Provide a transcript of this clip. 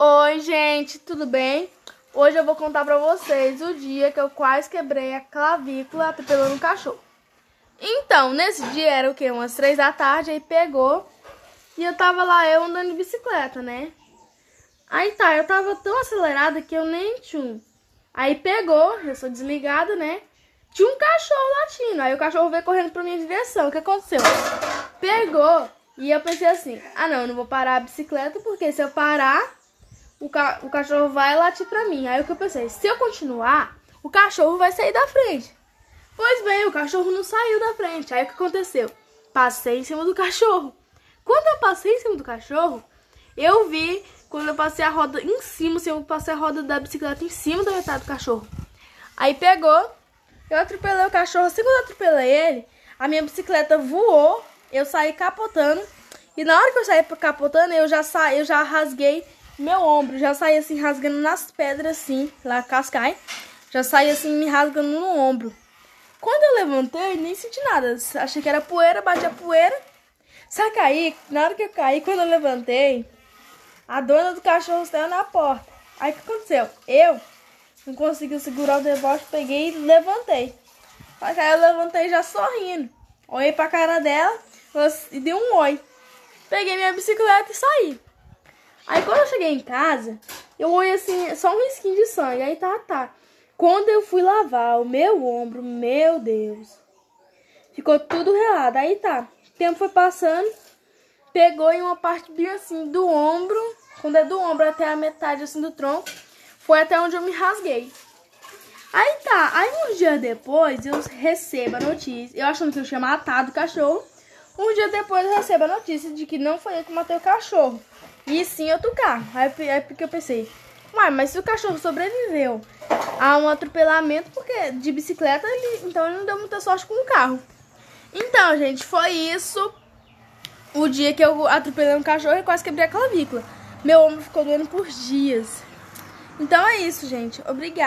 Oi, gente, tudo bem? Hoje eu vou contar pra vocês o dia que eu quase quebrei a clavícula atropelando um cachorro. Então, nesse dia era o que? Umas três da tarde, aí pegou e eu tava lá, eu andando de bicicleta, né? Aí tá, eu tava tão acelerada que eu nem tchum. Aí pegou, eu sou desligada, né? Tinha um cachorro latindo, aí o cachorro veio correndo pra minha direção. O que aconteceu? Pegou e eu pensei assim, ah não, eu não vou parar a bicicleta, porque se eu parar, o, ca o cachorro vai latir pra mim. Aí o que eu pensei, se eu continuar, o cachorro vai sair da frente. Pois bem, o cachorro não saiu da frente. Aí o que aconteceu? Passei em cima do cachorro. Quando eu passei em cima do cachorro, eu vi quando eu passei a roda em cima, assim, eu passei a roda da bicicleta em cima da metade do cachorro. Aí pegou, eu atropelei o cachorro. Assim que eu atropelei ele, a minha bicicleta voou, eu saí capotando. E na hora que eu saí capotando, eu já saí, eu já rasguei meu ombro, já saí assim rasgando nas pedras assim, lá cascai. Já saí assim me rasgando no ombro. Quando eu levantei, nem senti nada. Achei que era poeira, bati a poeira. Só que aí, na hora que eu caí, quando eu levantei, a dona do cachorro saiu na porta. Aí o que aconteceu? Eu não consegui segurar o deboche, peguei e levantei. Só que aí eu levantei já sorrindo. Olhei pra cara dela e dei um oi. Peguei minha bicicleta e saí. Aí quando eu cheguei em casa, eu olhei assim, só um risquinho de sangue. Aí tá, tá. Quando eu fui lavar o meu ombro, meu Deus, ficou tudo relado. Aí tá, o tempo foi passando, pegou em uma parte bem assim do ombro, quando é do ombro até a metade assim do tronco, foi até onde eu me rasguei. Aí tá, aí uns dias depois eu recebo a notícia, eu achando que eu tinha matado o cachorro, um dia depois eu recebo a notícia de que não foi eu que matei o cachorro, e sim outro carro. Aí, aí porque eu pensei, uai, mas se o cachorro sobreviveu a um atropelamento, porque de bicicleta, ele, então ele não deu muita sorte com o carro. Então, gente, foi isso o dia que eu atropelei um cachorro e quase quebrei a clavícula. Meu ombro ficou doendo por dias. Então é isso, gente. Obrigada.